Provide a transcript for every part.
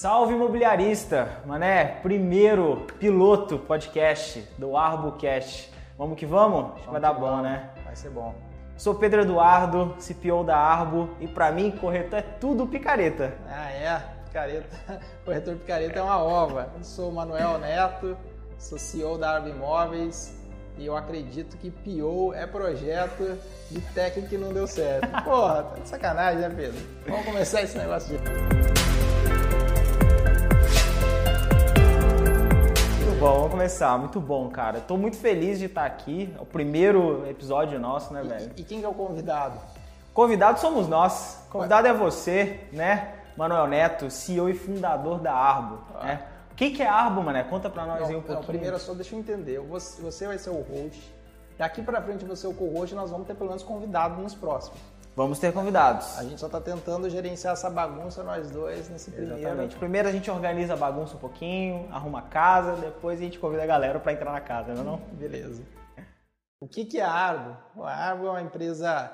Salve imobiliarista, mané, primeiro piloto podcast do ArboCast. Vamos que vamos? Acho que vai dar bom, né? Vai ser bom. Sou Pedro Eduardo, CPO da Arbo e para mim corretor é tudo picareta. Ah, é? Picareta. Corretor picareta é uma ova. Eu sou Manuel Neto, sou CEO da Arbo Imóveis e eu acredito que PO é projeto de técnico que não deu certo. Porra, tá de sacanagem, né, Pedro? Vamos começar esse negócio de. Bom, vamos começar. Muito bom, cara. Tô muito feliz de estar aqui. É o primeiro episódio nosso, né, velho? E, e quem é o convidado? Convidado somos nós. Convidado é você, né? Manuel Neto, CEO e fundador da Arbo. Ah. Né? O que, que é Arbo, mané? Conta pra nós não, aí um pouquinho. Não, primeiro só deixa eu entender. Você, você vai ser o host. Daqui pra frente você é o co-host nós vamos ter pelo menos convidado nos próximos. Vamos ter convidados. A gente só está tentando gerenciar essa bagunça nós dois nesse primeiro. Exatamente. Primeiro a gente organiza a bagunça um pouquinho, arruma a casa, depois a gente convida a galera para entrar na casa, não é não? Beleza. O que, que é a Argo? A Argo é uma empresa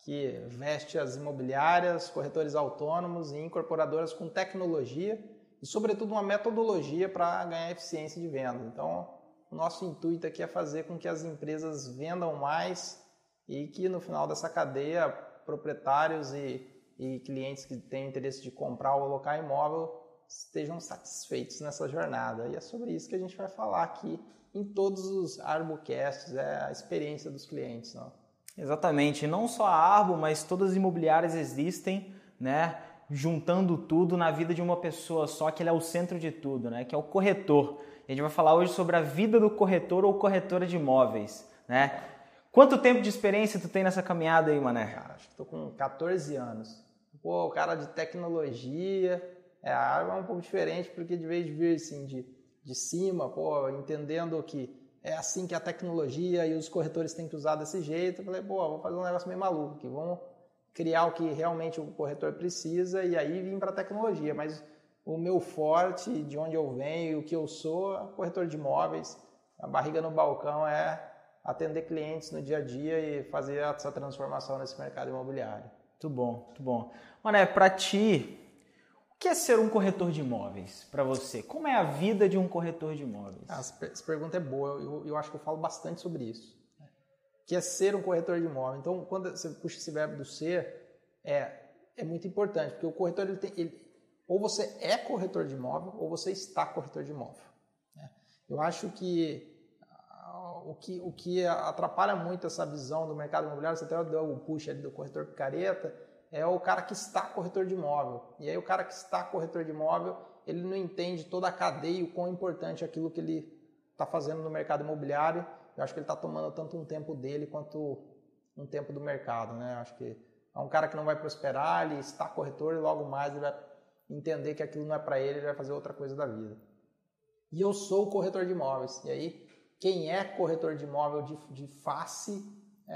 que veste as imobiliárias, corretores autônomos e incorporadoras com tecnologia e, sobretudo, uma metodologia para ganhar eficiência de venda. Então, o nosso intuito aqui é fazer com que as empresas vendam mais e que no final dessa cadeia proprietários e, e clientes que têm interesse de comprar ou alocar imóvel estejam satisfeitos nessa jornada. E é sobre isso que a gente vai falar aqui em todos os Arbocasts, é a experiência dos clientes. Não? Exatamente, não só a Arbo, mas todas as imobiliárias existem, né? juntando tudo na vida de uma pessoa só, que ele é o centro de tudo, né? que é o corretor. A gente vai falar hoje sobre a vida do corretor ou corretora de imóveis. Né? Quanto tempo de experiência tu tem nessa caminhada aí, mané? Cara, acho que tô com 14 anos. Pô, cara de tecnologia, é, a área é um pouco diferente, porque de vez de vir assim, de, de cima, pô, entendendo que é assim que a tecnologia e os corretores têm que usar desse jeito, eu falei, pô, vou fazer um negócio meio maluco aqui, vamos criar o que realmente o corretor precisa e aí vim para a tecnologia, mas o meu forte, de onde eu venho, o que eu sou, é corretor de imóveis, a barriga no balcão é atender clientes no dia a dia e fazer essa transformação nesse mercado imobiliário. Muito bom, muito bom. Mané, para ti, o que é ser um corretor de imóveis para você? Como é a vida de um corretor de imóveis? Ah, essa pergunta é boa, eu, eu acho que eu falo bastante sobre isso. Que é ser um corretor de imóvel. Então, quando você puxa esse verbo do ser, é, é muito importante, porque o corretor, ele tem, ele, ou você é corretor de imóvel, ou você está corretor de imóvel. Né? Eu acho que o que, o que atrapalha muito essa visão do mercado imobiliário, você até deu o push ali do corretor picareta, é o cara que está corretor de imóvel. E aí o cara que está corretor de imóvel, ele não entende toda a cadeia e o quão importante é aquilo que ele está fazendo no mercado imobiliário. Eu acho que ele está tomando tanto um tempo dele quanto um tempo do mercado, né? Acho que é um cara que não vai prosperar, ele está corretor e logo mais ele vai entender que aquilo não é para ele, ele vai fazer outra coisa da vida. E eu sou corretor de imóveis. E aí quem é corretor de imóvel de, de face é,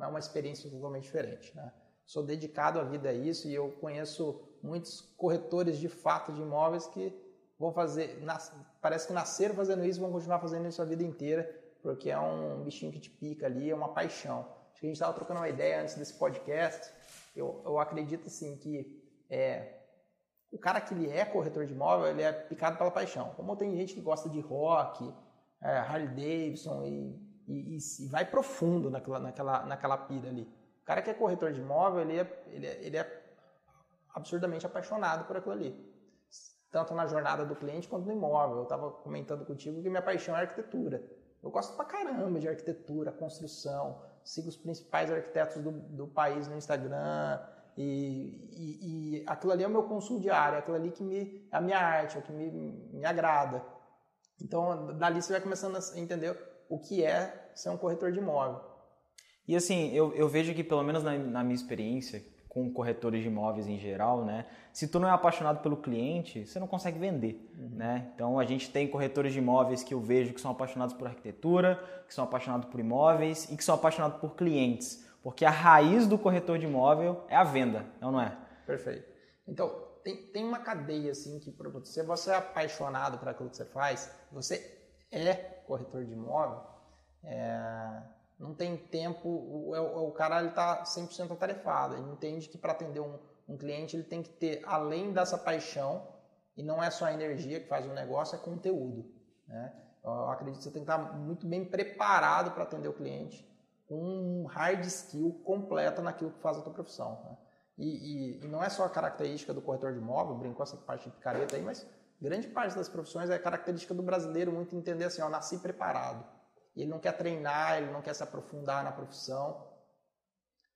é, uma experiência totalmente diferente. Né? Sou dedicado a vida a isso e eu conheço muitos corretores de fato de imóveis que vão fazer, nas, parece que nasceram fazendo isso, vão continuar fazendo isso a vida inteira, porque é um bichinho que te pica ali, é uma paixão. Acho que a gente estava trocando uma ideia antes desse podcast. Eu, eu acredito assim que é, o cara que ele é corretor de imóvel, ele é picado pela paixão. Como tem gente que gosta de rock, é, Harley Davidson e, e, e, vai profundo naquela, naquela, naquela pira ali. O cara que é corretor de imóvel, ele é, ele é, ele é absurdamente apaixonado por aquilo ali. Tanto na jornada do cliente quanto no imóvel. Eu estava comentando contigo que minha paixão é arquitetura. Eu gosto pra caramba de arquitetura, construção, sigo os principais arquitetos do, do país no Instagram, e, e, e, aquilo ali é o meu consumo diário, é aquilo ali que me, é a minha arte, é o que me, me agrada. Então, dali você vai começando a entender o que é ser um corretor de imóvel. E assim, eu, eu vejo que, pelo menos na, na, minha experiência com corretores de imóveis em geral, né? Se tu não é apaixonado pelo cliente, você não consegue vender, uhum. né? Então, a gente tem corretores de imóveis que eu vejo que são apaixonados por arquitetura, que são apaixonados por imóveis e que são apaixonados por clientes. Porque a raiz do corretor de imóvel é a venda, não, não é? Perfeito. Então, tem, tem uma cadeia assim que para você, você é apaixonado por aquilo que você faz, você é corretor de imóvel, é, não tem tempo, o, o, o cara está 100% atarefado, ele entende que para atender um, um cliente ele tem que ter, além dessa paixão, E não é só a energia que faz o negócio, é conteúdo. Né? Eu acredito que você tem que estar muito bem preparado para atender o cliente com um hard skill completa naquilo que faz a tua profissão. Né? E, e, e, não é só a característica do corretor de imóvel, brincou essa parte de picareta aí, mas grande parte das profissões é característica do brasileiro muito entender assim, ó, nasci preparado. E ele não quer treinar, ele não quer se aprofundar na profissão.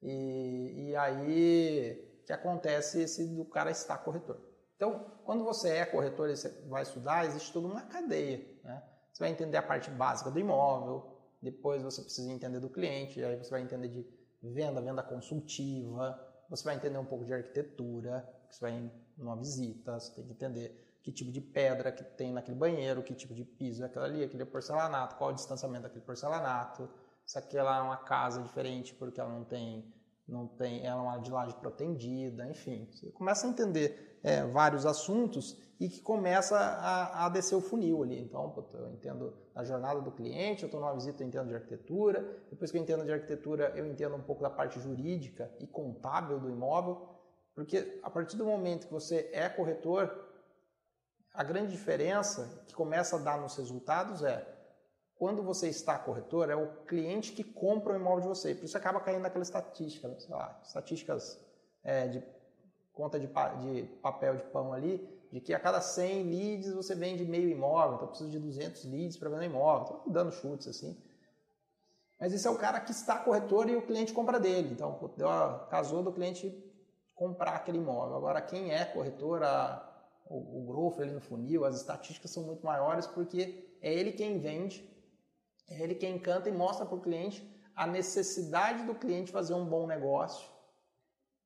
E, e aí que acontece esse do cara estar corretor. Então, quando você é corretor e você vai estudar, existe toda uma cadeia. Né? Você vai entender a parte básica do imóvel, depois você precisa entender do cliente, aí você vai entender de venda, venda consultiva, você vai entender um pouco de arquitetura, você vai numa visita, você tem que entender que tipo de pedra que tem naquele banheiro, que tipo de piso é aquilo ali, aquele porcelanato, qual o distanciamento daquele porcelanato, se aquela é uma casa diferente porque ela não tem, não tem, ela é uma de laje protendida, enfim. Você começa a entender é, vários assuntos e que começa a, a descer o funil ali. Então, eu entendo a jornada do cliente, eu estou numa visita, eu entendo de arquitetura, depois que eu entendo de arquitetura, eu entendo um pouco da parte jurídica e contábil do imóvel, porque a partir do momento que você é corretor, a grande diferença que começa a dar nos resultados é quando você está corretor, é o cliente que compra o imóvel de você. Por isso acaba caindo naquela estatística, né? sei lá, estatísticas é, de conta de, de, papel de pão ali, de que a cada 100 leads você vende meio imóvel, então precisa de 200 leads para vender imóvel. Estou dando chutes assim. Mas esse é o cara que está corretor e o cliente compra dele. Então, casou do cliente comprar aquele imóvel. Agora, quem é corretor, a, o, o growth ali no funil, as estatísticas são muito maiores porque é ele quem vende, é ele quem encanta e mostra para o cliente a necessidade do cliente fazer um bom negócio,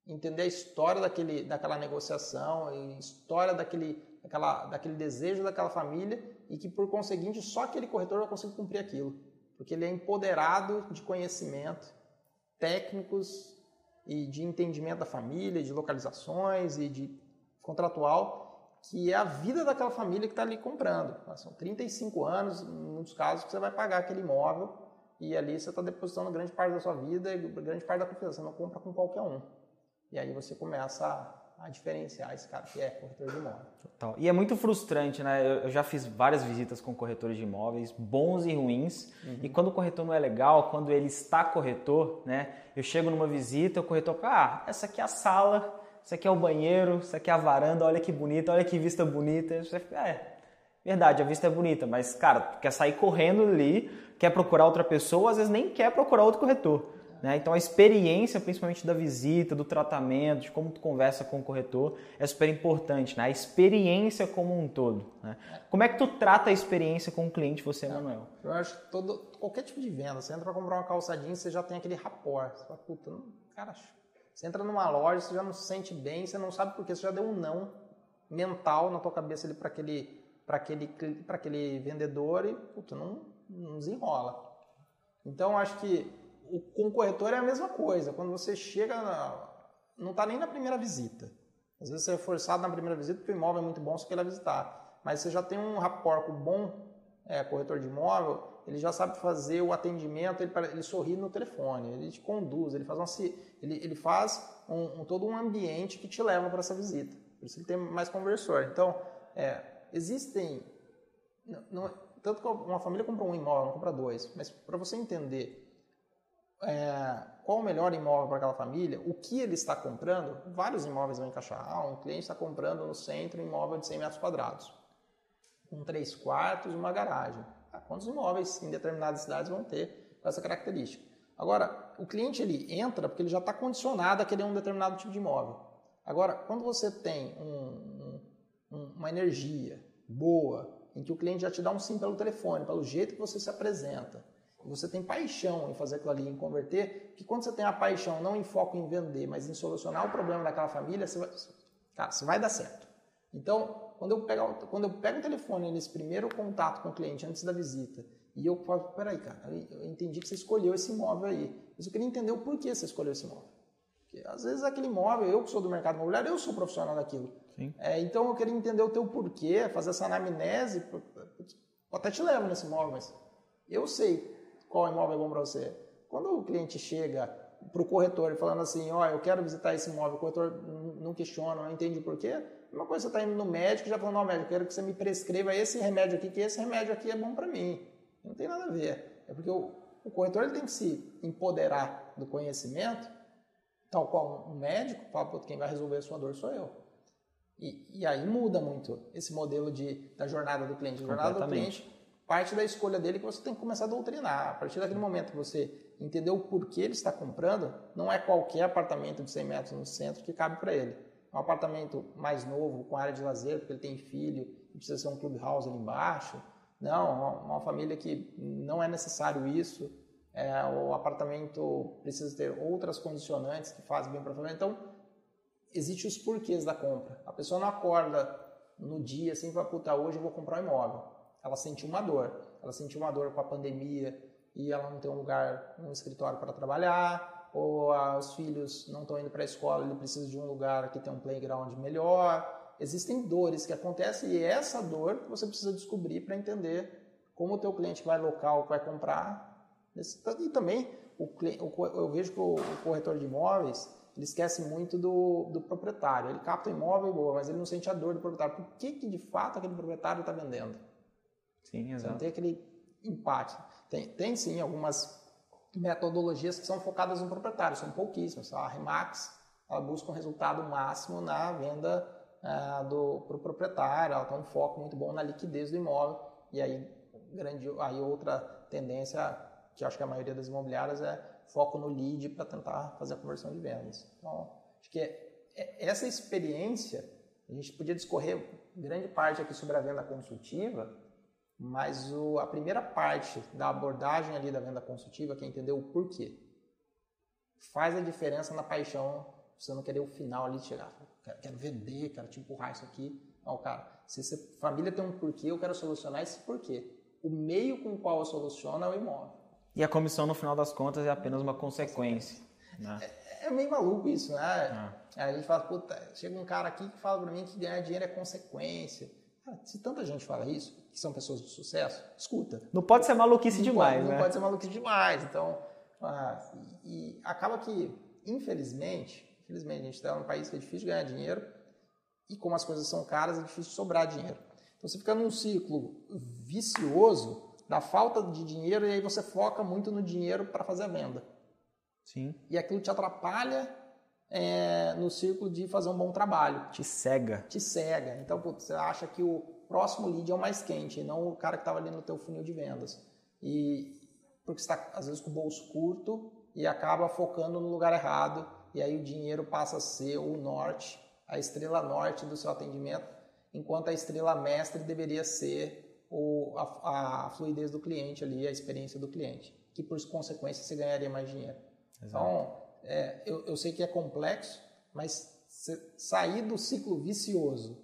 entender a história daquele, daquela negociação, a história daquele, daquela, daquele desejo daquela família e que, por conseguinte, só aquele corretor vai conseguir cumprir aquilo, porque ele é empoderado de conhecimento técnicos e de entendimento da família, de localizações e de contratual que é a vida daquela família que está ali comprando. São 35 anos, em muitos casos, que você vai pagar aquele imóvel e ali você está depositando grande parte da sua vida e grande parte da confiança. Você não compra com qualquer um. E aí você começa a, a diferenciar esse cara que é corretor de imóvel. Total. E é muito frustrante, né? Eu, eu, já fiz várias visitas com corretores de imóveis, bons e ruins. Uhum. E quando o corretor não é legal, quando ele está corretor, né? Eu chego numa visita, o corretor, ah, essa aqui é a sala isso aqui é o banheiro, isso aqui é a varanda, olha que bonita, olha que vista bonita. Você fica, é, verdade, a vista é bonita, mas, cara, tu quer sair correndo ali, quer procurar outra pessoa, às vezes nem quer procurar outro corretor. Né? Então a experiência, principalmente da visita, do tratamento, de como tu conversa com o corretor, é super importante, né? A experiência como um todo. Né? Como é que tu trata a experiência com o cliente, você, Manuel? Eu acho que todo, qualquer tipo de venda, você entra para comprar uma calçadinha, você já tem aquele rapport. Você fala, puta, não, cara, você entra numa loja, você já não se sente bem, você não sabe por que, você já deu um não mental na tua cabeça ali para aquele, aquele, aquele vendedor e puta, não, não desenrola. Então acho que o, com o corretor é a mesma coisa. Quando você chega, na, não está nem na primeira visita. Às vezes você é forçado na primeira visita porque o imóvel é muito bom, você quer visitar. Mas você já tem um rapport com bom é, corretor de imóvel, ele já sabe fazer o atendimento, ele, ele sorri no telefone, ele te conduz, ele faz, uma, ele, ele faz um, um, todo um ambiente que te leva para essa visita. Por isso ele tem mais conversor. Então, é, existem. Não, não, tanto que uma família compra um imóvel, não compra dois, mas para você entender é, qual o melhor imóvel para aquela família, o que ele está comprando, vários imóveis vão encaixar. Ah, um cliente está comprando no centro um imóvel de 100 metros quadrados, com três quartos e uma garagem. Ah, quantos imóveis em determinadas cidades vão ter essa característica? Agora, o cliente ele entra porque ele já está condicionado a querer um determinado tipo de imóvel. Agora, quando você tem um, um, uma energia boa, em que o cliente já te dá um sim pelo telefone, pelo jeito que você se apresenta, você tem paixão em fazer aquilo ali, em converter, que quando você tem a paixão não em foco em vender, mas em solucionar o problema daquela família, você vai, cara, você vai dar certo. Então, quando eu pego, quando eu pego o telefone nesse primeiro contato com o cliente antes da visita e eu falo, peraí, cara, eu entendi que você escolheu esse imóvel aí. Mas eu queria entender o porquê você escolheu esse imóvel. Porque às vezes aquele imóvel, eu que sou do mercado imobiliário, eu sou profissional daquilo. É, então eu queria entender o teu porquê, fazer essa anamnese. Até te levo nesse imóvel, mas eu sei qual imóvel é bom para você. Quando o cliente chega para o corretor falando assim, ó, oh, eu quero visitar esse imóvel, o corretor não questiona, não entende o porquê, Uma coisa você está indo no médico e já falando, não, médico, eu quero que você me prescreva esse remédio aqui, que esse remédio aqui é bom para mim. Não tem nada a ver. É porque o, o corretor ele tem que se empoderar do conhecimento, tal qual um médico, fala, quem vai resolver a sua dor sou eu. E, e, aí muda muito esse modelo de, da jornada do cliente. A jornada do cliente parte da escolha dele que você tem que começar a doutrinar. A partir daquele momento que você entendeu o porquê ele está comprando, não é qualquer apartamento de 100 metros no centro que cabe para ele. Um apartamento mais novo, com área de lazer, porque ele tem filho e precisa ser um clubhouse ali embaixo. Não, uma, família que não é necessário isso. É, o apartamento precisa ter outras condicionantes que fazem bem para a família. Então, existem os porquês da compra. A pessoa não acorda no dia assim, vai, puta, hoje eu vou comprar um imóvel. Ela sentiu uma dor. Ela sentiu uma dor com a pandemia e ela não tem um lugar, um escritório para trabalhar, ou ah, os filhos não estão indo para a escola, ele precisa de um lugar que tem um playground melhor. Existem dores que acontecem e é essa dor você precisa descobrir para entender como o teu cliente vai local vai comprar. E também o, eu vejo que o corretor de imóveis ele esquece muito do, do proprietário. Ele capta o imóvel boa, mas ele não sente a dor do proprietário. Por que, que de fato aquele proprietário está vendendo? Sim, exato. Não tem aquele empate. Tem, tem sim algumas metodologias que são focadas no proprietário, são pouquíssimas. A Remax ela busca um resultado máximo na venda uh, do pro proprietário, ela tem um foco muito bom na liquidez do imóvel. E aí, grande, aí outra tendência que acho que a maioria das imobiliárias é foco no lead para tentar fazer a conversão de vendas. Então, acho que é, é, essa experiência, a gente podia discorrer grande parte aqui sobre a venda consultiva, mas o, a primeira parte da abordagem ali da venda consultiva, que é entender o porquê, faz a diferença na paixão, você não querer o final ali chegar, quero, quero vender, quero te empurrar isso aqui. Não, cara, se a família tem um porquê, eu quero solucionar esse porquê. O meio com o qual eu soluciono é o imóvel. E a comissão, no final das contas, é apenas uma consequência. Né? É, é, meio maluco isso, né? Ah. A gente fala, puta, chega um cara aqui que fala para mim que ganhar dinheiro é consequência. Cara, se tanta gente fala isso, que são pessoas de sucesso, escuta. Não pode ser maluquice não demais, pode, né? Não pode ser maluquice demais. Então, ah, e, e, acaba que, infelizmente, infelizmente, a gente está num país que é difícil ganhar dinheiro e como as coisas são caras, é difícil sobrar dinheiro. Então, você fica num ciclo vicioso da falta de dinheiro e aí você foca muito no dinheiro para fazer a venda. Sim. E aquilo te atrapalha é, no círculo de fazer um bom trabalho. Te cega. Te cega. Então, putz, você acha que o próximo lead é o mais quente, e não o cara que estava ali no teu funil de vendas. E porque está, às vezes, com o bolso curto e acaba focando no lugar errado, e aí o dinheiro passa a ser o norte, a estrela norte do seu atendimento, enquanto a estrela mestre deveria ser o, a, a, fluidez do cliente ali, a experiência do cliente, que por consequência você ganharia mais dinheiro. Exato. Então, é, eu, eu sei que é complexo, mas sair do ciclo vicioso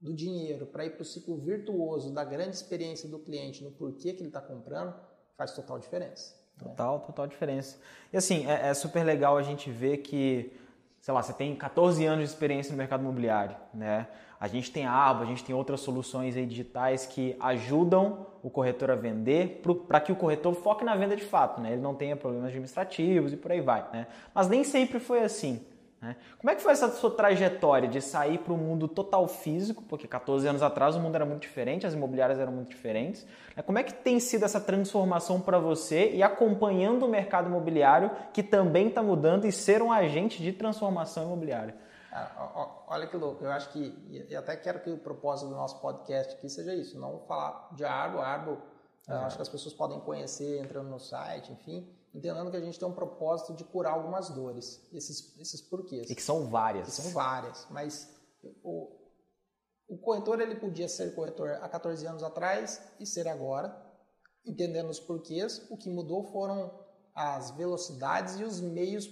do dinheiro para ir para o ciclo virtuoso da grande experiência do cliente no porquê que ele está comprando faz total diferença. Né? Total, total diferença. E assim, é, é super legal a gente ver que, sei lá, você tem 14 anos de experiência no mercado imobiliário, né? A gente tem a Arbo, a gente tem outras soluções digitais que ajudam o corretor a vender para que o corretor foque na venda de fato, né? Ele não tenha problemas administrativos e por aí vai, né? Mas nem sempre foi assim. Né? Como é que foi essa sua trajetória de sair para o mundo total físico? Porque 14 anos atrás o mundo era muito diferente, as imobiliárias eram muito diferentes. Né? Como é que tem sido essa transformação para você e acompanhando o mercado imobiliário que também está mudando e ser um agente de transformação imobiliária? Ah, olha que louco, eu acho que, e até quero que o propósito do nosso podcast aqui seja isso, não falar de Arbo, Arbo, uhum. acho que as pessoas podem conhecer entrando no site, enfim, entendendo que a gente tem um propósito de curar algumas dores, esses, esses porquês. E que são várias. Que são várias, mas o, o corretor ele podia ser corretor há 14 anos atrás e ser agora, entendendo os porquês, o que mudou foram as velocidades e os meios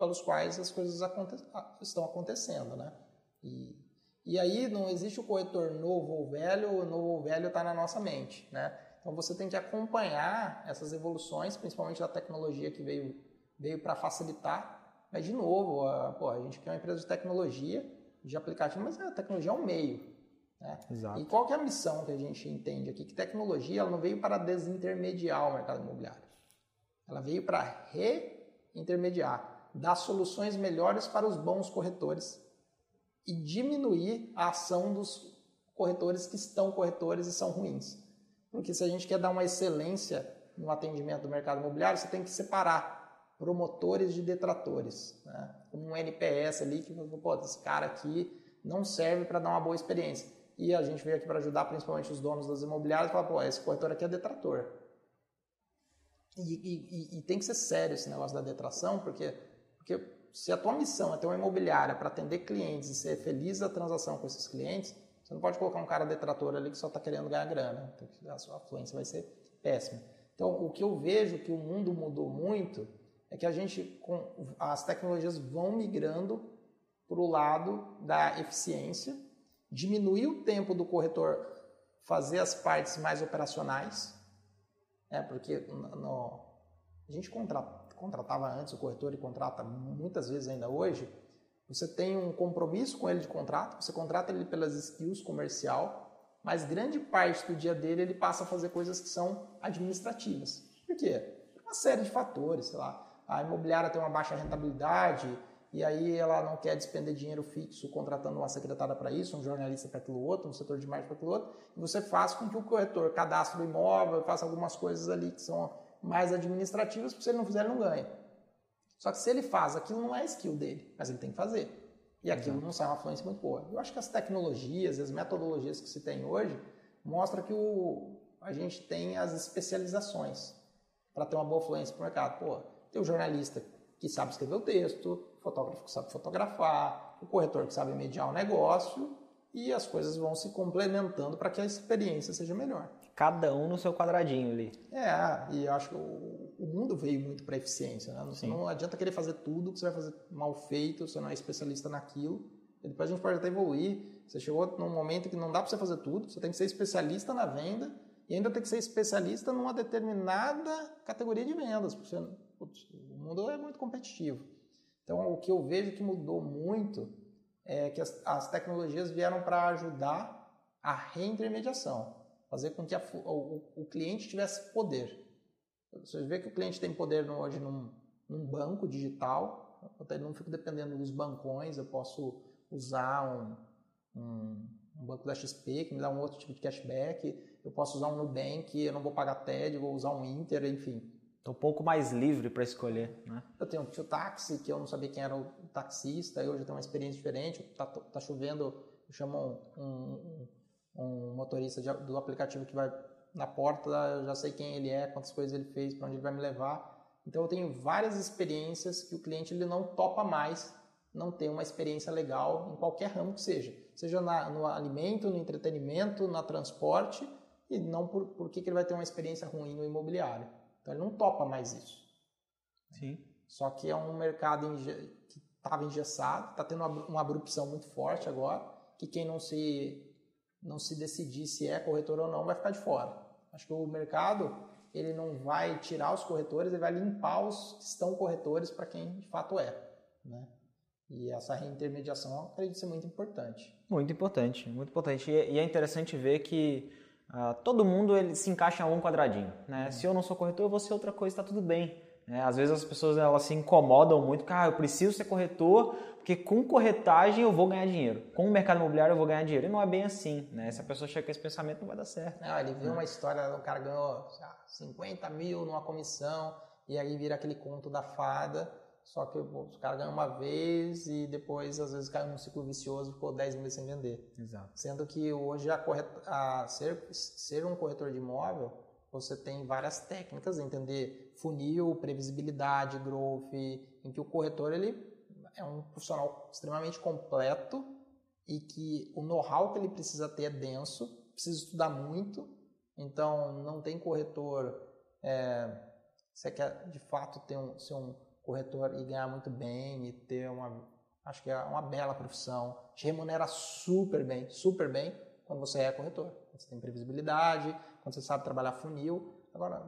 pelos quais as coisas aconte estão acontecendo, né? E, e aí não existe o corretor novo ou velho, o novo ou velho está na nossa mente, né? Então você tem que acompanhar essas evoluções, principalmente da tecnologia que veio, veio para facilitar. Mas, de novo, a, pô, a gente quer uma empresa de tecnologia, de aplicativo, mas a tecnologia é um meio. Né? Exato. E qual que é a missão que a gente entende aqui? Que tecnologia ela não veio para desintermediar o mercado imobiliário. Ela veio para reintermediar dar soluções melhores para os bons corretores e diminuir a ação dos corretores que estão corretores e são ruins. Porque se a gente quer dar uma excelência no atendimento do mercado imobiliário, você tem que separar promotores de detratores. Né? Um NPS ali que, pô, esse cara aqui não serve para dar uma boa experiência. E a gente veio aqui para ajudar principalmente os donos das imobiliárias e falar, pô, esse corretor aqui é detrator. E, e, e, tem que ser sério esse negócio da detração, porque, porque se a tua missão é ter uma imobiliária para atender clientes e ser feliz da transação com esses clientes, você não pode colocar um cara detrator ali que só está querendo ganhar grana. A sua afluência vai ser péssima. Então, o que eu vejo que o mundo mudou muito é que a gente, com, as tecnologias vão migrando para o lado da eficiência, diminuir o tempo do corretor fazer as partes mais operacionais, né? porque no, a gente contratava antes o corretor e contrata muitas vezes ainda hoje, você tem um compromisso com ele de contrato, você contrata ele pelas skills comercial, mas grande parte do dia dele ele passa a fazer coisas que são administrativas. Por quê? Uma série de fatores, sei lá, a imobiliária tem uma baixa rentabilidade e aí ela não quer despender dinheiro fixo contratando uma secretária para isso, um jornalista para aquilo outro, um setor de marketing para aquilo outro, e você faz com que o corretor cadastre o imóvel, faça algumas coisas ali que são mais administrativas, porque se ele não fizer, ele não ganha. Só que se ele faz, aquilo não é skill dele, mas ele tem que fazer. E aquilo Exato. não sai uma fluência muito boa. Eu acho que as tecnologias, as metodologias que se tem hoje, mostra que o, a gente tem as especializações para ter uma boa fluência para o mercado. Pô, tem o jornalista que sabe escrever o texto, o fotógrafo que sabe fotografar, o corretor que sabe mediar o negócio e as coisas vão se complementando para que a experiência seja melhor. Cada um no seu quadradinho ali. É, e eu acho que o, o mundo veio muito para eficiência. Né? Não, não adianta querer fazer tudo que você vai fazer mal feito, você não é especialista naquilo. E depois a gente pode até evoluir. Você chegou num momento que não dá para você fazer tudo, você tem que ser especialista na venda e ainda tem que ser especialista numa determinada categoria de vendas, porque você, putz, o mundo é muito competitivo. Então, o que eu vejo que mudou muito é que as, as tecnologias vieram para ajudar a reintermediação, fazer com que a, o, o, cliente tivesse poder. Você vê que o cliente tem poder hoje num, num banco digital, eu não fico dependendo dos bancões, eu posso usar um, um, um, banco da XP que me dá um outro tipo de cashback, eu posso usar um Nubank, eu não vou pagar TED, vou usar um Inter, enfim. Estou um pouco mais livre para escolher, né? Eu tenho o táxi, que eu não sabia quem era o taxista, eu já tenho uma experiência diferente. Tá, tá chovendo, eu chamo um, um, um motorista de, do aplicativo que vai na porta, eu já sei quem ele é, quantas coisas ele fez, para onde ele vai me levar. Então eu tenho várias experiências que o cliente ele não topa mais não ter uma experiência legal em qualquer ramo que seja. Seja na, no alimento, no entretenimento, na transporte, e não por, por que, que ele vai ter uma experiência ruim no imobiliário. Então ele não topa mais isso. Sim. Só que é um mercado que estava engessado, está tendo uma, abrupção muito forte agora, que quem não se, não se decidir se é corretor ou não vai ficar de fora. Acho que o mercado ele não vai tirar os corretores, ele vai limpar os que estão corretores para quem de fato é. Né? E essa reintermediação acredito ser muito importante. Muito importante, muito importante. E é interessante ver que Uh, todo mundo ele se encaixa em um quadradinho. Né? Uhum. Se eu não sou corretor, eu vou ser outra coisa, está tudo bem. Né? Às vezes as pessoas elas se incomodam muito, cara, ah, eu preciso ser corretor, porque com corretagem eu vou ganhar dinheiro. Com o mercado imobiliário eu vou ganhar dinheiro. E não é bem assim. Né? Se a pessoa chega com esse pensamento, não vai dar certo. Não, ele viu uma história, o cara ganhou 50 mil numa comissão, e aí vira aquele conto da fada só que os caras ganham uma vez e depois, às vezes, cai num ciclo vicioso ficou 10 meses sem vender. Exato. Sendo que hoje, a correta, a ser, ser um corretor de imóvel, você tem várias técnicas, entender funil, previsibilidade, growth, em que o corretor ele é um profissional extremamente completo e que o know-how que ele precisa ter é denso, precisa estudar muito, então não tem corretor, é, você quer de fato ter um, ser um corretor e ganhar muito bem e ter uma, acho que é uma bela profissão, te remunera super bem, super bem quando você é corretor. Você tem previsibilidade, quando você sabe trabalhar funil. Agora,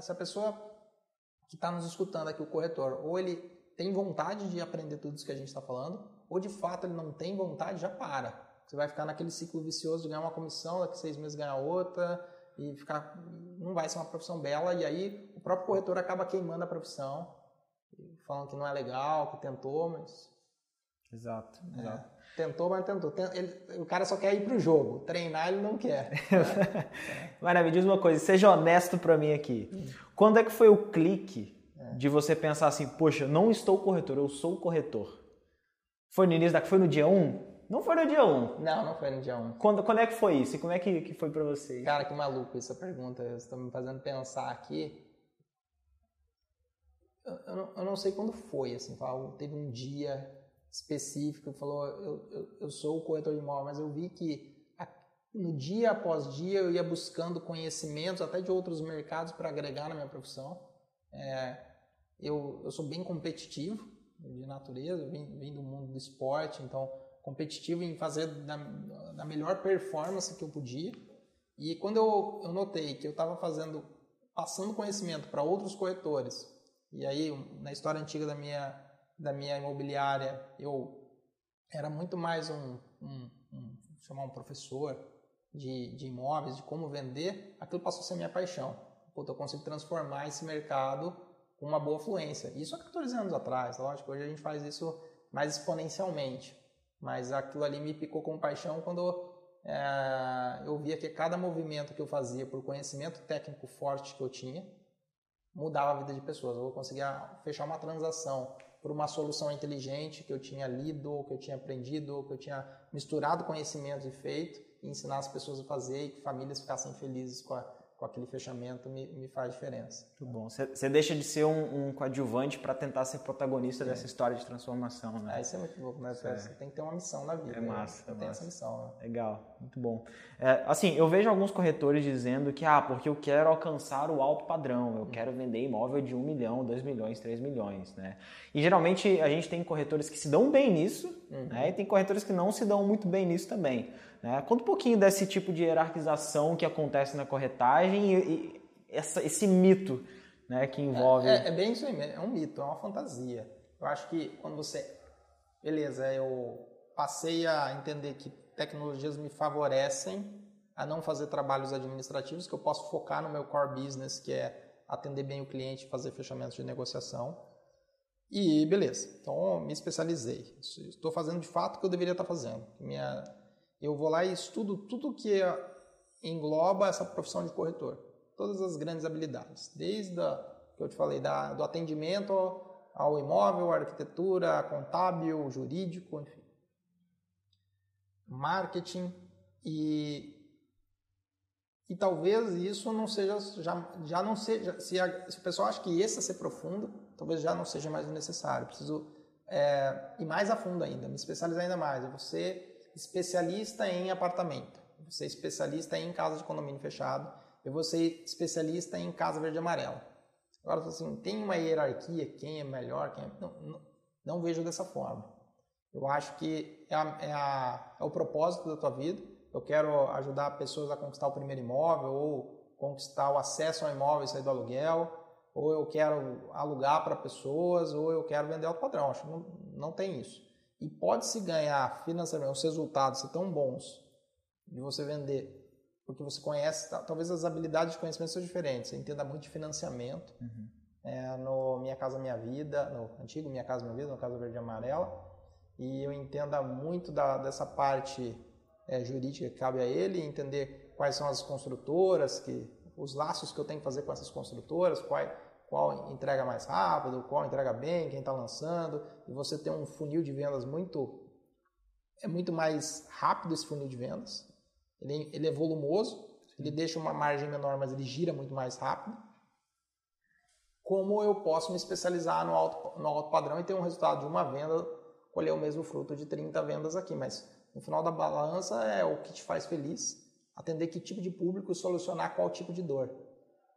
se a pessoa que está nos escutando aqui, o corretor, ou ele tem vontade de aprender tudo isso que a gente está falando, ou de fato ele não tem vontade, já para. Você vai ficar naquele ciclo vicioso de ganhar uma comissão, daqui seis meses ganhar outra, e ficar, não vai ser uma profissão bela, e aí o próprio corretor acaba queimando a profissão, falando que não é legal, que tentou, mas. Exato, é. exato. É, tentou, mas tentou. Ele, o cara só quer ir pro jogo. Treinar ele não quer. Né? me diz uma coisa, seja honesto para mim aqui. Hum. Quando é que foi o clique é. de você pensar assim, poxa, não estou corretor, eu sou corretor? Foi no início da... Foi no dia 1? Não foi no dia 1. Não, não foi no dia 1. Quando, quando é que foi isso? E como é que, que foi para você? Cara, que maluco essa pergunta. Você está me fazendo pensar aqui. Eu, não, eu não sei quando foi, assim. Teve um dia específico, falou, eu, eu, sou o corretor de imóvel, mas eu vi que no dia após dia eu ia buscando conhecimentos até de outros mercados para agregar na minha profissão. É, eu, eu sou bem competitivo de natureza, vim, vim do mundo do esporte, então competitivo em fazer da, da melhor performance que eu podia. E quando eu, eu notei que eu estava fazendo, passando conhecimento para outros corretores, e aí na história antiga da minha, da minha imobiliária, eu era muito mais um, um, um chamar um professor de, de imóveis, de como vender, aquilo passou a ser minha paixão. Puta, eu consigo transformar esse mercado com uma boa fluência. Isso há 14 anos atrás, lógico, hoje a gente faz isso mais exponencialmente. Mas aquilo ali me picou com paixão quando é, eu via que cada movimento que eu fazia por conhecimento técnico forte que eu tinha mudava a vida de pessoas. Eu conseguia fechar uma transação por uma solução inteligente que eu tinha lido, que eu tinha aprendido, que eu tinha misturado conhecimentos e feito e ensinar as pessoas a fazer e que famílias ficassem felizes com a, com aquele fechamento me, me faz diferença. Muito bom. Você deixa de ser um, um coadjuvante para tentar ser protagonista é. dessa história de transformação, né? É, isso é muito bom, né? Você tem que ter uma missão na vida. É massa. Né? É essa missão, né? Legal, muito bom. É, assim, eu vejo alguns corretores dizendo que, ah, porque eu quero alcançar o alto padrão, eu quero vender imóvel de 1 milhão, 2 milhões, 3 milhões, né? E geralmente a gente tem corretores que se dão bem nisso, uhum. né? E tem corretores que não se dão muito bem nisso também. Né? Conta um pouquinho desse tipo de hierarquização que acontece na corretagem e, e essa, esse mito né, que envolve. É, é, é, bem isso aí, é um mito, é uma fantasia. Eu acho que quando você. Beleza, eu passei a entender que tecnologias me favorecem a não fazer trabalhos administrativos, que eu posso focar no meu core business, que é atender bem o cliente, fazer fechamentos de negociação. E beleza, então me especializei. Estou fazendo de fato o que eu deveria estar fazendo. Minha, eu vou lá e estudo tudo que engloba essa profissão de corretor. Todas as grandes habilidades, desde a, que eu te falei, da, do atendimento ao, imóvel, arquitetura, contábil, jurídico, enfim. Marketing e e talvez isso não seja já, já não seja se, a, se o pessoal acha que esse é ser profundo talvez já não seja mais necessário preciso é, ir mais a fundo ainda me especializar ainda mais você especialista em apartamento, você é especialista em casa de condomínio fechado, eu vou ser especialista em casa verde e amarela. Agora, assim, tem uma hierarquia, quem é melhor, quem é... Não, não, não vejo dessa forma. Eu acho que é, a, é, a, é, o propósito da tua vida. Eu quero ajudar pessoas a conquistar o primeiro imóvel ou conquistar o acesso ao imóvel e sair do aluguel, ou eu quero alugar para pessoas, ou eu quero vender alto padrão. Acho que não, não tem isso. E pode-se ganhar financeiramente, os resultados ser tão bons de você vender, porque você conhece, talvez as habilidades de conhecimento sejam diferentes. Você entenda muito de financiamento. Uhum. É, no Minha Casa Minha Vida, no antigo Minha Casa Minha Vida, no Casa Verde e Amarela, e eu entenda muito da, dessa parte é, jurídica que cabe a ele, entender quais são as construtoras, que, os laços que eu tenho que fazer com essas construtoras, quais qual entrega mais rápido, qual entrega bem, quem está lançando, e você tem um funil de vendas muito é muito mais rápido esse funil de vendas. Ele, ele é volumoso, ele deixa uma margem menor, mas ele gira muito mais rápido. Como eu posso me especializar no alto, no alto padrão e ter um resultado de uma venda, colher o mesmo fruto de 30 vendas aqui, mas no final da balança é o que te faz feliz, atender que tipo de público e solucionar qual tipo de dor.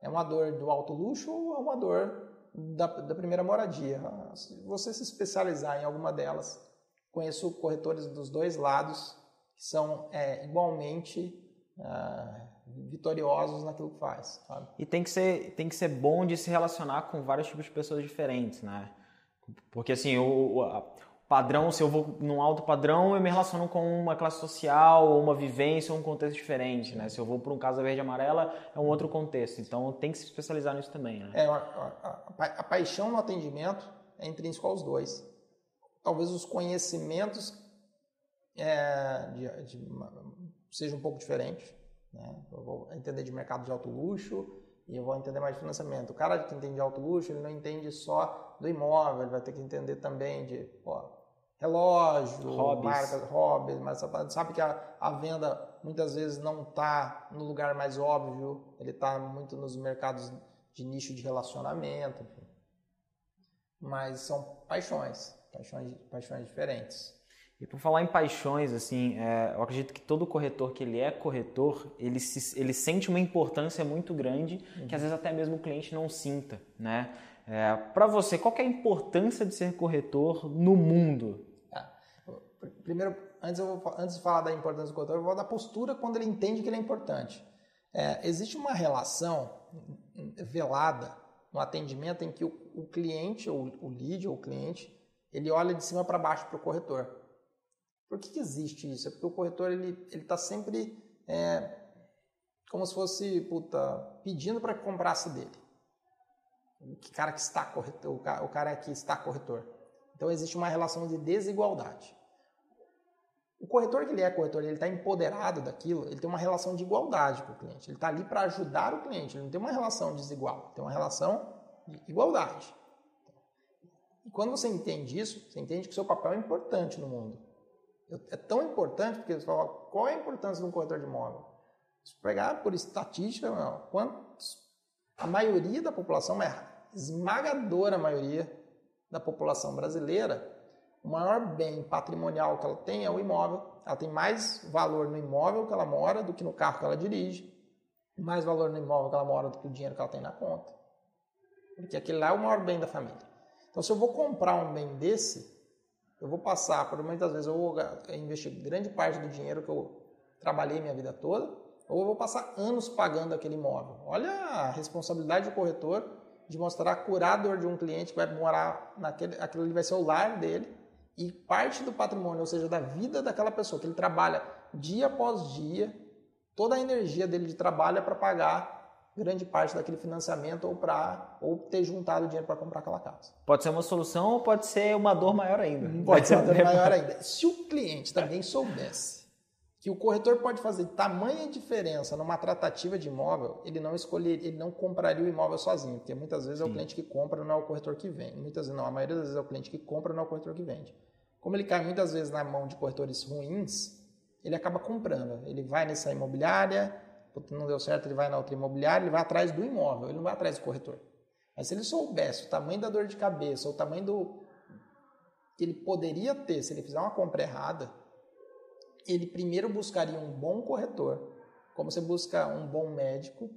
É uma dor do alto luxo ou é uma dor da, da primeira moradia? Se você se especializar em alguma delas, conheço corretores dos dois lados que são é, igualmente é, vitoriosos naquilo que faz. Sabe? E tem que, ser, tem que ser bom de se relacionar com vários tipos de pessoas diferentes, né? Porque assim, o, padrão, se eu vou num alto padrão, eu me relaciono com uma classe social, uma vivência, um contexto diferente, né? Se eu vou para um casa verde amarela, é um outro contexto. Então tem que se especializar nisso também, né? É, a, a, a, paixão no atendimento é intrínseco aos dois. talvez os conhecimentos é, de, de, sejam um pouco diferentes. Né? Eu vou entender de mercado de alto luxo e eu vou entender mais de financiamento. O cara que entende de alto luxo, ele não entende só do imóvel, ele vai ter que entender também de ó, relógio, hobbies. marcas, hobbies, mas sabe que a, a venda muitas vezes não está no lugar mais óbvio, ele está muito nos mercados de nicho de relacionamento. Mas são paixões, paixões, paixões diferentes. E por falar em paixões, assim, é, eu acredito que todo corretor que ele é corretor, ele, se, ele sente uma importância muito grande uhum. que às vezes até mesmo o cliente não sinta, né? É, Para você, qual é a importância de ser corretor no mundo? Primeiro, antes, eu vou, antes de falar da importância do corretor, eu vou dar postura quando ele entende que ele é importante. É, existe uma relação velada no atendimento em que o, o cliente, ou o lead, ou o cliente, ele olha de cima para baixo para o corretor. Por que, que, existe isso? É porque o corretor ele está sempre é, como se fosse puta, pedindo para que comprasse dele. O cara que está corretor, o cara, o cara que está corretor. Então existe uma relação de desigualdade. O corretor que ele é corretor, ele está empoderado daquilo, ele tem uma relação de igualdade com o cliente. Ele está ali para ajudar o cliente, ele não tem uma relação desigual, tem uma relação de igualdade. E quando você entende isso, você entende que o seu papel é importante no mundo. É tão importante porque você fala, qual é a importância de um corretor de imóvel? Se pegar por estatística, quantos, a maioria da população, a esmagadora maioria da população brasileira, o maior bem patrimonial que ela tem é o imóvel. Ela tem mais valor no imóvel que ela mora do que no carro que ela dirige. Mais valor no imóvel que ela mora do que o dinheiro que ela tem na conta. Porque aquele lá é o maior bem da família. Então, se eu vou comprar um bem desse, eu vou passar, por muitas vezes, eu vou investir grande parte do dinheiro que eu trabalhei minha vida toda, ou eu vou passar anos pagando aquele imóvel. Olha a responsabilidade do corretor de mostrar a dor de um cliente que vai morar naquele, aquilo ali vai ser o lar dele, e parte do patrimônio, ou seja, da vida daquela pessoa, que ele trabalha dia após dia, toda a energia dele de trabalho é para pagar grande parte daquele financiamento ou para ou ter juntado dinheiro para comprar aquela casa. Pode ser uma solução ou pode ser uma dor maior ainda. Pode ser uma dor maior ainda. Se o cliente também soubesse que o corretor pode fazer tamanha diferença numa tratativa de imóvel, ele não escolheria, ele não compraria o imóvel sozinho, porque muitas vezes é o cliente que compra, não é o corretor que vende. Muitas vezes não, a maioria das vezes é o cliente que compra, não é o corretor que vende. Como ele cai muitas vezes na mão de corretores ruins, ele acaba comprando. Ele vai nessa imobiliária, não deu certo, ele vai na outra imobiliária, ele vai atrás do imóvel, ele não vai atrás do corretor. Mas se ele soubesse o tamanho da dor de cabeça, o tamanho do que ele poderia ter se ele fizer uma compra errada, ele primeiro buscaria um bom corretor, como você busca um bom médico,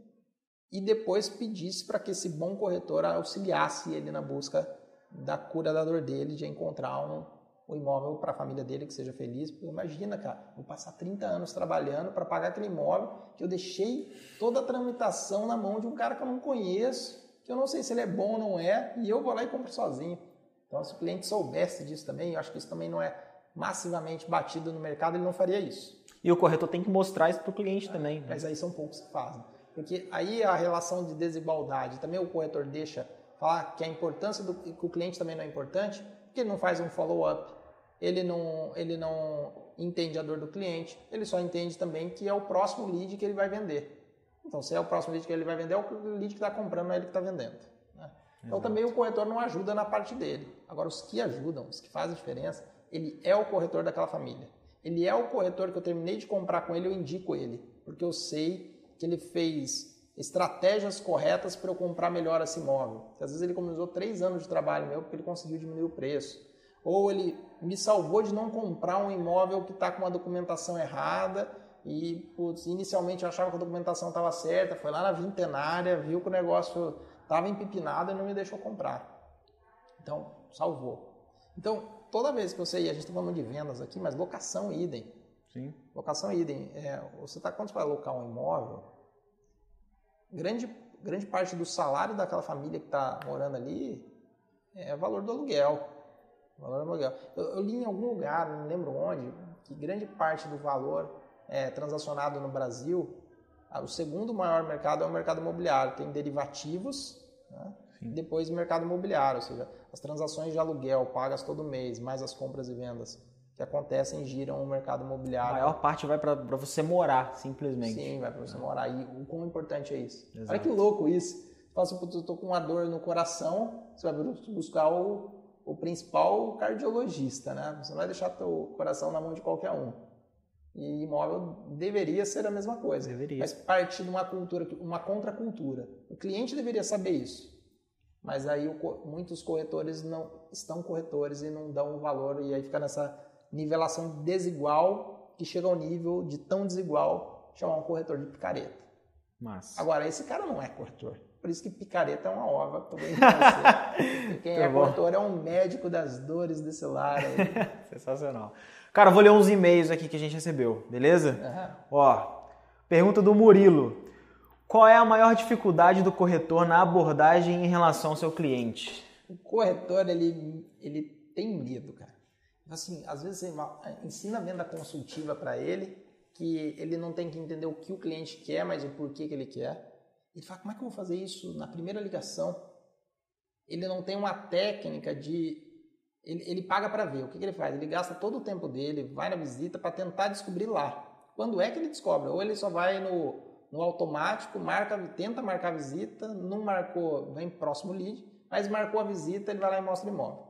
e depois pedisse para que esse bom corretor auxiliasse ele na busca da cura da dor dele, de encontrar um, um imóvel para a família dele que seja feliz. Porque imagina, cara, vou passar 30 anos trabalhando para pagar aquele imóvel que eu deixei toda a tramitação na mão de um cara que eu não conheço, que eu não sei se ele é bom ou não é, e eu vou lá e compro sozinho. Então, se o cliente soubesse disso também, eu acho que isso também não é massivamente batido no mercado, ele não faria isso. E o corretor tem que mostrar isso para o cliente também. Né? Mas aí são poucos que fazem. Porque aí a relação de desigualdade, também o corretor deixa falar que a importância do que o cliente também não é importante, porque ele não faz um follow-up, ele não, ele não entende a dor do cliente, ele só entende também que é o próximo lead que ele vai vender. Então, se é o próximo lead que ele vai vender, é o lead que está comprando, não é ele que está vendendo. Né? Então, também o corretor não ajuda na parte dele. Agora, os que ajudam, os que fazem diferença, ele é o corretor daquela família. Ele é o corretor que eu terminei de comprar com ele, eu indico ele, porque eu sei que ele fez estratégias corretas para eu comprar melhor esse imóvel. Às vezes ele começou três anos de trabalho meu porque ele conseguiu diminuir o preço. Ou ele me salvou de não comprar um imóvel que está com uma documentação errada e putz, inicialmente eu achava que a documentação estava certa, foi lá na vintenária, viu que o negócio estava empipinado e não me deixou comprar. Então, salvou. Então, toda vez que você, e a gente está falando de vendas aqui, mas locação idem. Sim. Locação idem. É, você está quando você vai alocar um imóvel, grande, grande parte do salário daquela família que está morando ali é valor do aluguel. valor do aluguel. Eu, eu, li em algum lugar, não lembro onde, que grande parte do valor é, transacionado no Brasil, o segundo maior mercado é o mercado imobiliário. Tem derivativos, né? Depois mercado imobiliário, ou seja, as transações de aluguel pagas todo mês, mais as compras e vendas que acontecem giram o mercado imobiliário. A maior parte vai para você morar, simplesmente. Sim, vai para você morar. E o quão importante é isso? Exato. Olha que louco isso. Você fala assim, eu estou com uma dor no coração, você vai buscar o, o principal cardiologista, né? Você não vai deixar teu coração na mão de qualquer um. E imóvel deveria ser a mesma coisa. Deveria. Mas parte de uma cultura, uma contracultura. O cliente deveria saber isso. Mas aí o, muitos corretores não estão corretores e não dão valor e aí fica nessa nivelação desigual que chega ao nível de tão desigual chamar um corretor de picareta. Mas... Agora, esse cara não é corretor. Por isso que picareta é uma ova. Quem é corretor é um médico das dores desse lar. Sensacional. Cara, vou ler uns e-mails aqui que a gente recebeu, beleza? Uhum. Ó, pergunta do Murilo. Qual é a maior dificuldade do corretor na abordagem em relação ao seu cliente? O corretor, ele, ele tem medo, cara. Assim, às vezes você ensina a venda consultiva para ele, que ele não tem que entender o que o cliente quer, mas o porquê que ele quer. Ele fala, como é que eu vou fazer isso na primeira ligação? Ele não tem uma técnica de... Ele, ele paga para ver. O que, que ele faz? Ele gasta todo o tempo dele, vai na visita para tentar descobrir lá. Quando é que ele descobre? Ou ele só vai no, no automático, marca, tenta marcar a visita, não marcou, vem próximo lead, mas marcou a visita, ele vai lá e mostra o imóvel.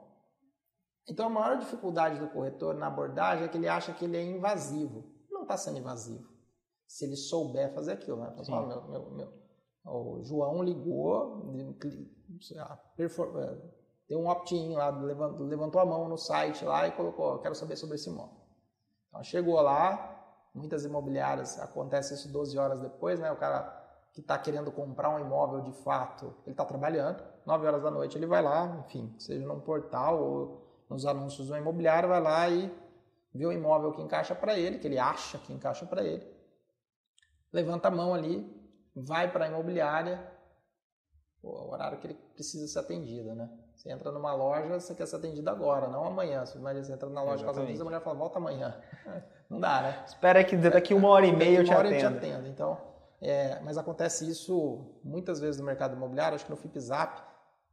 Então a maior dificuldade do corretor na abordagem é que ele acha que ele é invasivo. Não está sendo invasivo. Se ele souber fazer aquilo, né? Então, meu, meu, meu, o João ligou, é, tem um opt-in lá, levantou, levantou a mão no site lá e colocou, quero saber sobre esse imóvel. Então chegou lá, muitas imobiliárias acontece isso 12 horas depois, né? O cara que está querendo comprar um imóvel de fato, ele está trabalhando, 9 horas da noite ele vai lá, enfim, seja num portal ou nos anúncios do imobiliário, vai lá e vê o imóvel que encaixa para ele, que ele acha que encaixa para ele, levanta a mão ali, vai para a imobiliária, o horário que ele precisa ser atendido, né? Você entra numa loja, você quer ser atendido agora, não amanhã. Você entra na loja Exatamente. casa a mulher fala, volta amanhã. Não dá, né? Espera que daqui uma hora e meia eu te atendo. Uma hora eu te atendo. Então, é, mas acontece isso muitas vezes no mercado imobiliário. Acho que no FIPZAP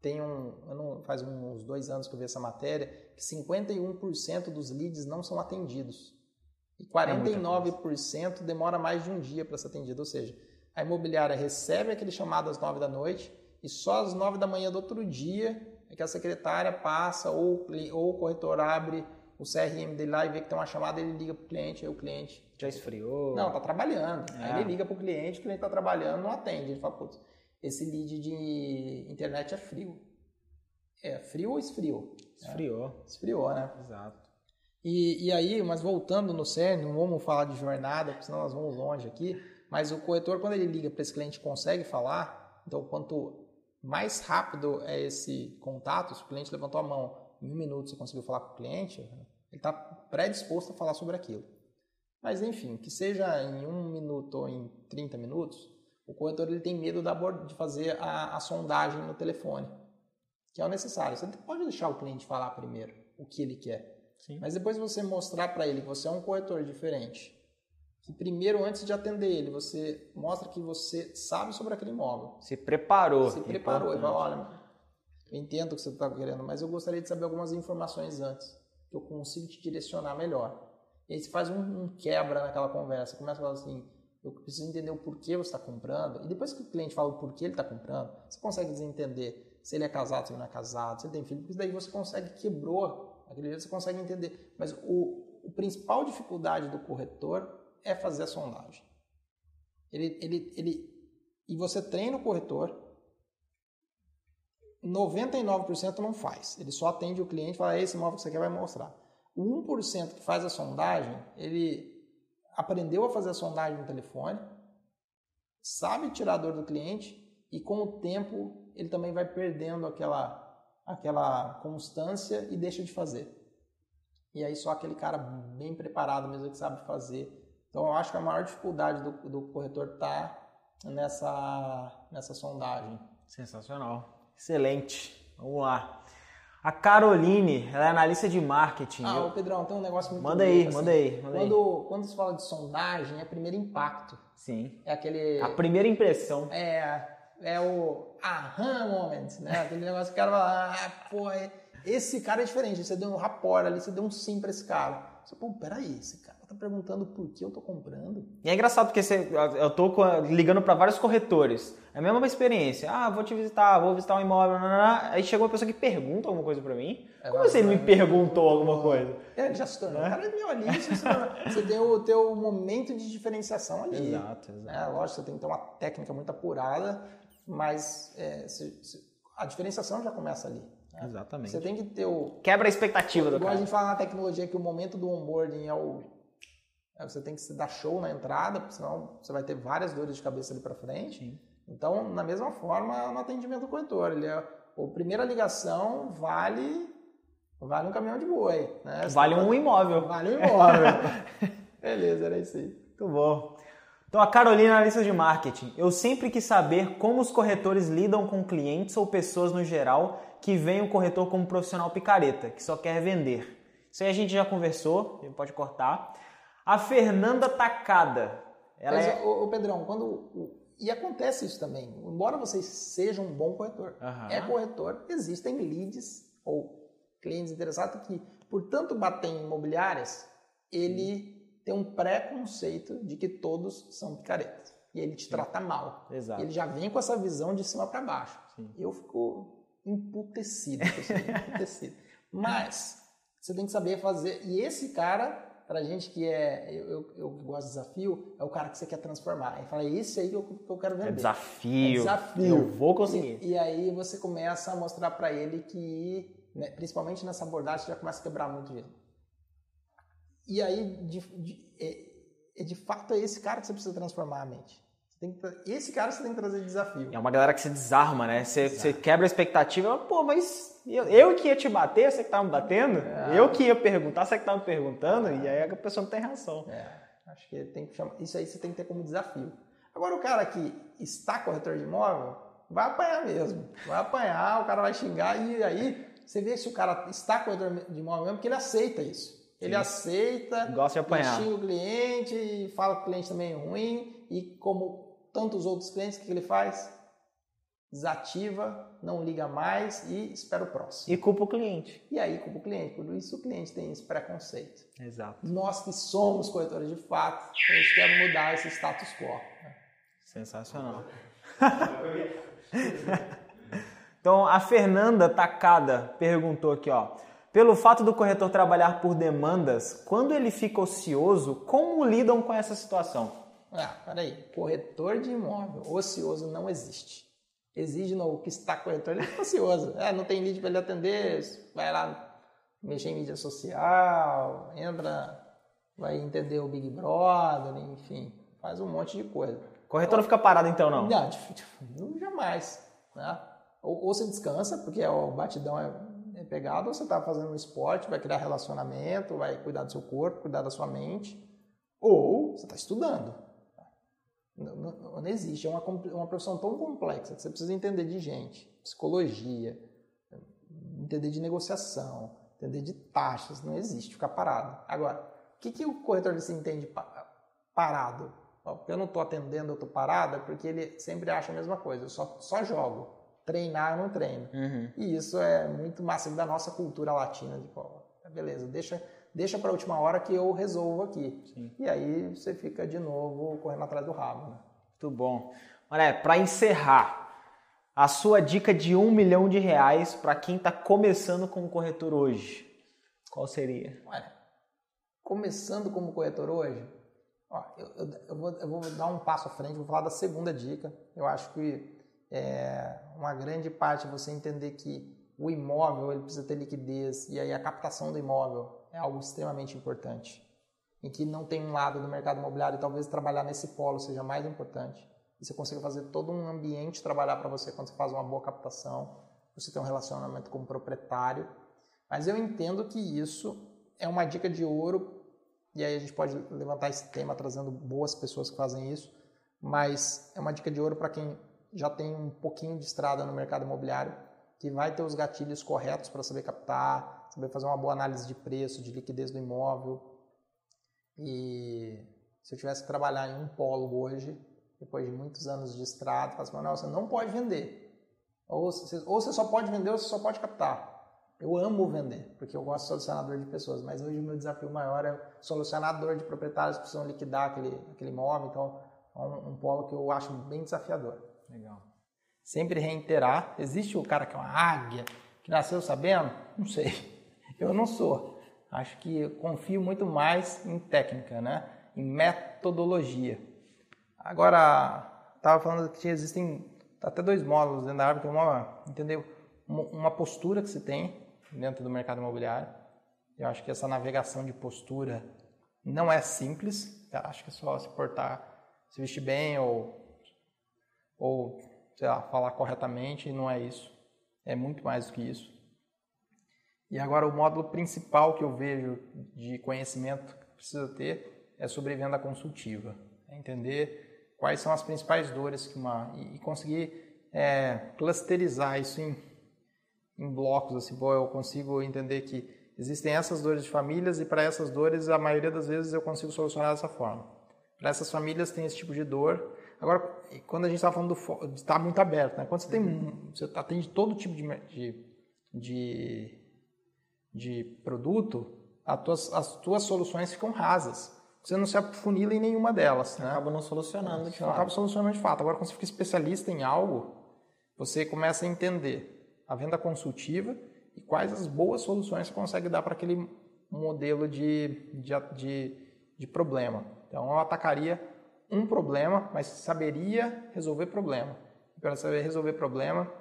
tem um, não, faz uns dois anos que eu vi essa matéria, que 51% dos leads não são atendidos. E 49% é demora mais de um dia para ser atendido. Ou seja, a imobiliária recebe aquele chamado às 9 da noite e só às 9 da manhã do outro dia é que a secretária passa ou, ou o corretor abre o CRM dele lá e vê que tem uma chamada, ele liga para o cliente, aí o cliente... Já esfriou? Não, está trabalhando. É. Aí ele liga para o cliente, o cliente está trabalhando, não atende. Ele fala, putz, esse lead de internet é frio. É frio ou esfriou? Esfriou. É. Esfriou, né? Exato. E, e aí, mas voltando no CERN, não vamos falar de jornada, porque senão nós vamos longe aqui, mas o corretor, quando ele liga para esse cliente, consegue falar, então quanto mais rápido é esse contato, se o cliente levantou a mão, em um minuto você conseguiu falar com o cliente, ele está predisposto a falar sobre aquilo. Mas enfim, que seja em um minuto ou em 30 minutos, o corretor ele tem medo de fazer a, a sondagem no telefone, que é o necessário. Você pode deixar o cliente falar primeiro o que ele quer, Sim. mas depois você mostrar para ele que você é um corretor diferente, que primeiro, antes de atender ele, você mostra que você sabe sobre aquele imóvel. Se preparou. Se preparou. E fala, olha, eu entendo o que você está querendo, mas eu gostaria de saber algumas informações antes, que eu consigo te direcionar melhor. E aí você faz um, um quebra naquela conversa, começa a falar assim, eu preciso entender o porquê você está comprando. E depois que o cliente fala o porquê ele está comprando, você consegue entender se ele é casado, se ele não é casado, se ele tem filho, porque daí você consegue, quebrou, aquele jeito você consegue entender. Mas o, o principal dificuldade do corretor é fazer a sondagem. Ele, ele, ele, e você treina o corretor, 99% não faz. Ele só atende o cliente e fala, esse imóvel que você quer vai mostrar. O 1% que faz a sondagem, ele aprendeu a fazer a sondagem no telefone, sabe tirar a dor do cliente e com o tempo ele também vai perdendo aquela, aquela constância e deixa de fazer. E aí só aquele cara bem preparado mesmo que sabe fazer então, eu acho que a maior dificuldade do, do corretor está nessa, nessa sondagem. Sensacional. Excelente. Vamos lá. A Caroline, ela é analista de marketing. Ah, o Pedrão, tem um negócio muito Manda aí, assim. manda aí, manda quando, aí. Quando se fala de sondagem, é primeiro impacto. Sim. É aquele... A primeira impressão. É, é o aham moment, né? Aquele negócio que o cara fala, ah, pô, é, esse cara é diferente. Você deu um rapport ali, você deu um sim pra esse cara. Você, pô, peraí, esse cara tá perguntando por que eu tô comprando. E é engraçado porque você, eu tô ligando para vários corretores. É a mesma experiência. Ah, vou te visitar, vou visitar um imóvel. Aí chegou uma pessoa que pergunta alguma coisa para mim. É, Como você assim, me perguntou alguma coisa? É, já se tornou. É? Cara meu ali, você, você tem o teu momento de diferenciação ali. Exato, exato. É, lógico, você tem que ter uma técnica muito apurada, mas é, se, se, a diferenciação já começa ali. Né? Exatamente. Você tem que ter o. Quebra a expectativa do Igual cara. a gente fala na tecnologia que o momento do onboarding é o você tem que se dar show na entrada, porque senão você vai ter várias dores de cabeça ali para frente. Sim. Então, na mesma forma, no atendimento do corretor, ele é, a primeira ligação vale vale um caminhão de boi, né? Vale um imóvel. Vale um imóvel. Beleza, era isso aí. Muito bom. Então, a Carolina, analista de marketing. Eu sempre quis saber como os corretores lidam com clientes ou pessoas no geral que veem o corretor como profissional picareta, que só quer vender. Isso aí a gente já conversou, pode cortar. A Fernanda Tacada. Ela Mas, é... o, Pedrão, quando. E acontece isso também. Embora você seja um bom corretor, uhum. é corretor, existem leads ou clientes interessados que, por tanto bater em imobiliárias, ele tem um preconceito de que todos são picaretas. E ele te Sim. trata mal. Exato. Ele já vem com essa visão de cima para baixo. Sim. Eu fico emputecido. emputecido. Mas você tem que saber fazer. E esse cara pra gente que é, eu, eu, eu, gosto de desafio, é o cara que você quer transformar. Aí fala, é isso aí que eu, que eu quero vender. É desafio. É desafio. Eu vou conseguir. E, e aí você começa a mostrar para ele que, né, principalmente nessa abordagem, você já começa a quebrar muito ele. E aí, de, de, é, é, de fato, é esse cara que você precisa transformar a mente. Que, esse cara você tem que trazer desafio. É uma galera que se desarma, né? Você, você quebra a expectativa, pô, mas eu, eu que ia te bater, você que tá me batendo? É. Eu que ia perguntar, você que tá me perguntando? É. E aí a pessoa não tem reação. É, acho que tem que chamar. Isso aí você tem que ter como desafio. Agora, o cara que está corretor de imóvel, vai apanhar mesmo. Vai apanhar, o cara vai xingar, e aí você vê se o cara está corretor de imóvel mesmo, porque ele aceita isso. Ele Sim. aceita, gosta de apanhar. xinga o cliente, fala que o cliente também é ruim, e como tantos outros clientes, o que ele faz? Desativa, não liga mais e espera o próximo. E culpa o cliente. E aí culpa o cliente. Por isso o cliente tem esse preconceito. Exato. Nós que somos corretores de fato, a gente quer mudar esse status quo. Sensacional. então a Fernanda Tacada perguntou aqui, ó. Pelo fato do corretor trabalhar por demandas, quando ele fica ocioso, como lidam com essa situação? Ah, peraí, corretor de imóvel ocioso não existe. Exige no que está corretor, ele é ocioso. É, não tem lead para ele atender, vai lá mexer em mídia social, entra, vai entender o Big Brother, enfim, faz um monte de coisa. Corretor não fica parado então, não? Não, não jamais. Né? Ou, ou você descansa, porque o batidão é, é ou você está fazendo um esporte, vai criar relacionamento, vai cuidar do seu corpo, cuidar da sua mente, ou você está estudando. Não, não, não, existe. É uma, uma profissão tão complexa que você precisa entender de gente, psicologia, entender de negociação, entender de taxas. Não existe ficar parado. Agora, o que, que o corretor se entende parado? Eu não estou atendendo, eu estou parado, é porque ele sempre acha a mesma coisa. Eu só, só jogo. Treinar, eu não treino. Uhum. E isso é muito massivo da nossa cultura latina. De, pô, beleza, deixa deixa para a última hora que eu resolvo aqui. Sim. E aí você fica de novo correndo atrás do rabo. Né? Muito bom. Olha, para encerrar, a sua dica de um milhão de reais para quem está começando como corretor hoje, qual seria? Olha, começando como corretor hoje, ó, eu, eu, eu, vou, eu, vou, dar um passo à frente, vou falar da segunda dica. Eu acho que é uma grande parte é você entender que o imóvel ele precisa ter liquidez e aí a captação do imóvel é algo extremamente importante. Em que não tem um lado do mercado imobiliário, e talvez trabalhar nesse polo seja mais importante. E você consiga fazer todo um ambiente trabalhar para você quando você faz uma boa captação, você tem um relacionamento com o proprietário. Mas eu entendo que isso é uma dica de ouro, e aí a gente pode levantar esse tema trazendo boas pessoas que fazem isso, mas é uma dica de ouro para quem já tem um pouquinho de estrada no mercado imobiliário, que vai ter os gatilhos corretos para saber captar, saber fazer uma boa análise de preço, de liquidez do imóvel. E se eu tivesse que trabalhar em um polo hoje, depois de muitos anos de estrada, fala assim, não, você não pode vender. Ou você, ou você só pode vender ou você só pode captar. Eu amo vender, porque eu gosto de solucionador de pessoas, mas hoje o meu desafio maior é solucionador de proprietários que precisam liquidar aquele, aquele imóvel, então é um, um polo que eu acho bem desafiador. Legal. Sempre reiterar, existe o cara que é uma águia, que nasceu sabendo? Não sei. Eu não sou. Acho que confio muito mais em técnica, né? em metodologia. Agora, estava falando que existem até dois módulos dentro da árvore, que é uma, entendeu? uma postura que se tem dentro do mercado imobiliário. Eu acho que essa navegação de postura não é simples. Eu acho que é só se portar, se vestir bem ou, ou sei lá, falar corretamente, não é isso. É muito mais do que isso. E agora o módulo principal que eu vejo de conhecimento que precisa ter é sobre venda consultiva. É entender quais são as principais dores que uma e conseguir é, clusterizar isso em em blocos, assim, pô, eu consigo entender que existem essas dores de famílias e para essas dores, a maioria das vezes eu consigo solucionar dessa forma. Para essas famílias tem esse tipo de dor. Agora, quando a gente está falando de estar tá muito aberto, né? quando você tem, você atende todo tipo de, de, de, de produto, as tuas, as tuas soluções ficam rasas. Você não se afunila em nenhuma delas. Né? Acaba não solucionando de você fato. Acaba solucionando de fato. Agora, quando você fica especialista em algo, você começa a entender a venda consultiva e quais as boas soluções você consegue dar para aquele modelo de, de, de, de problema. Então, eu atacaria um problema, mas saberia resolver problema. Para saber resolver problema,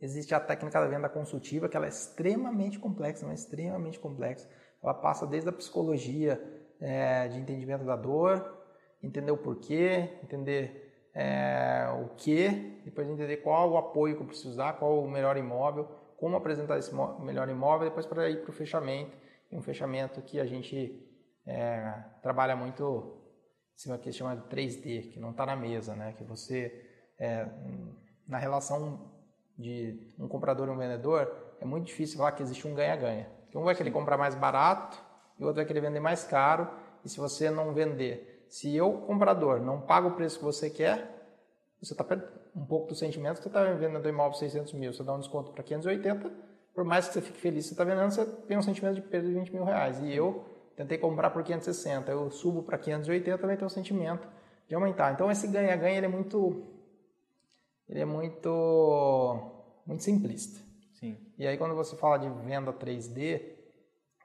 existe a técnica da venda consultiva, que ela é extremamente complexa, mas extremamente complexa. Ela passa desde a psicologia é, de entendimento da dor, entender o porquê, entender é, o que, depois entender qual o apoio que eu preciso dar, qual o melhor imóvel, como apresentar esse melhor imóvel, depois para ir para o fechamento, e um fechamento que a gente é, trabalha muito em cima que chama de 3D, que não está na mesa, né? que você, é, na relação de um comprador e um vendedor, é muito difícil falar que existe um ganha-ganha. Um vai querer comprar mais barato e o outro vai querer vender mais caro, e se você não vender se eu, comprador, não pago o preço que você quer, você está perdendo um pouco do sentimento que você está vendendo imóvel 600 mil, você dá um desconto para 580, por mais que você fique feliz, você está vendendo, você tem um sentimento de perda de 20 mil reais. E eu tentei comprar por 560, eu subo para 580, também tenho um sentimento de aumentar. Então esse ganha-ganha ele é muito, ele é muito, muito simplista. Sim. E aí quando você fala de venda 3D,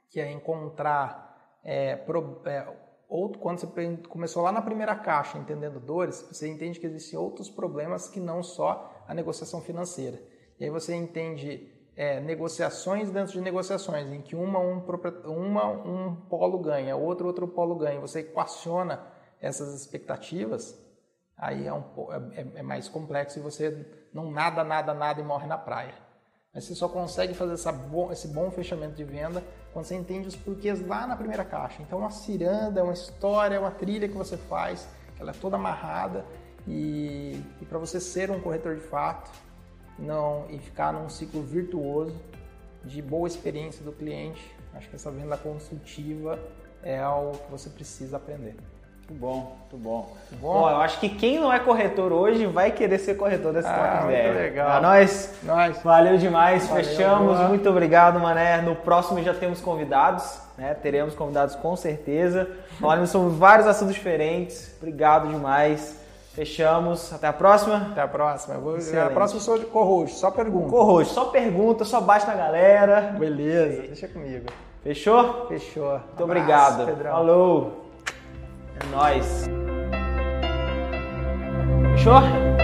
que é encontrar é, pro, é, ou quando você começou lá na primeira caixa entendendo dores, você entende que existem outros problemas que não só a negociação financeira. E aí você entende é, negociações dentro de negociações, em que uma um, uma um polo ganha, outro outro polo ganha. Você equaciona essas expectativas, aí é, um, é, é mais complexo e você não nada, nada, nada e morre na praia. Mas você só consegue fazer essa bo esse bom fechamento de venda quando você entende os porquês lá na primeira caixa. Então, uma ciranda, é uma história, é uma trilha que você faz, ela é toda amarrada e, e para você ser um corretor de fato não e ficar num ciclo virtuoso de boa experiência do cliente, acho que essa venda consultiva é algo que você precisa aprender. Muito bom, muito bom. Muito bom. bom. eu acho que quem não é corretor hoje vai querer ser corretor desse ah, Ideia. legal. Ah, nós, nós. Valeu demais, Valeu, fechamos. Boa. Muito obrigado, Mané. No próximo já temos convidados, né? Teremos convidados com certeza. Falamos sobre vários assuntos diferentes. Obrigado demais. Fechamos. Até a próxima. Até a próxima. Vou, a próxima eu sou de Corroxo, só pergunta. Corroxo, só pergunta, só bate na galera. Beleza, deixa comigo. Fechou? Fechou. Muito Abraço, obrigado. Pedrão. Falou. É nóis. Fechou?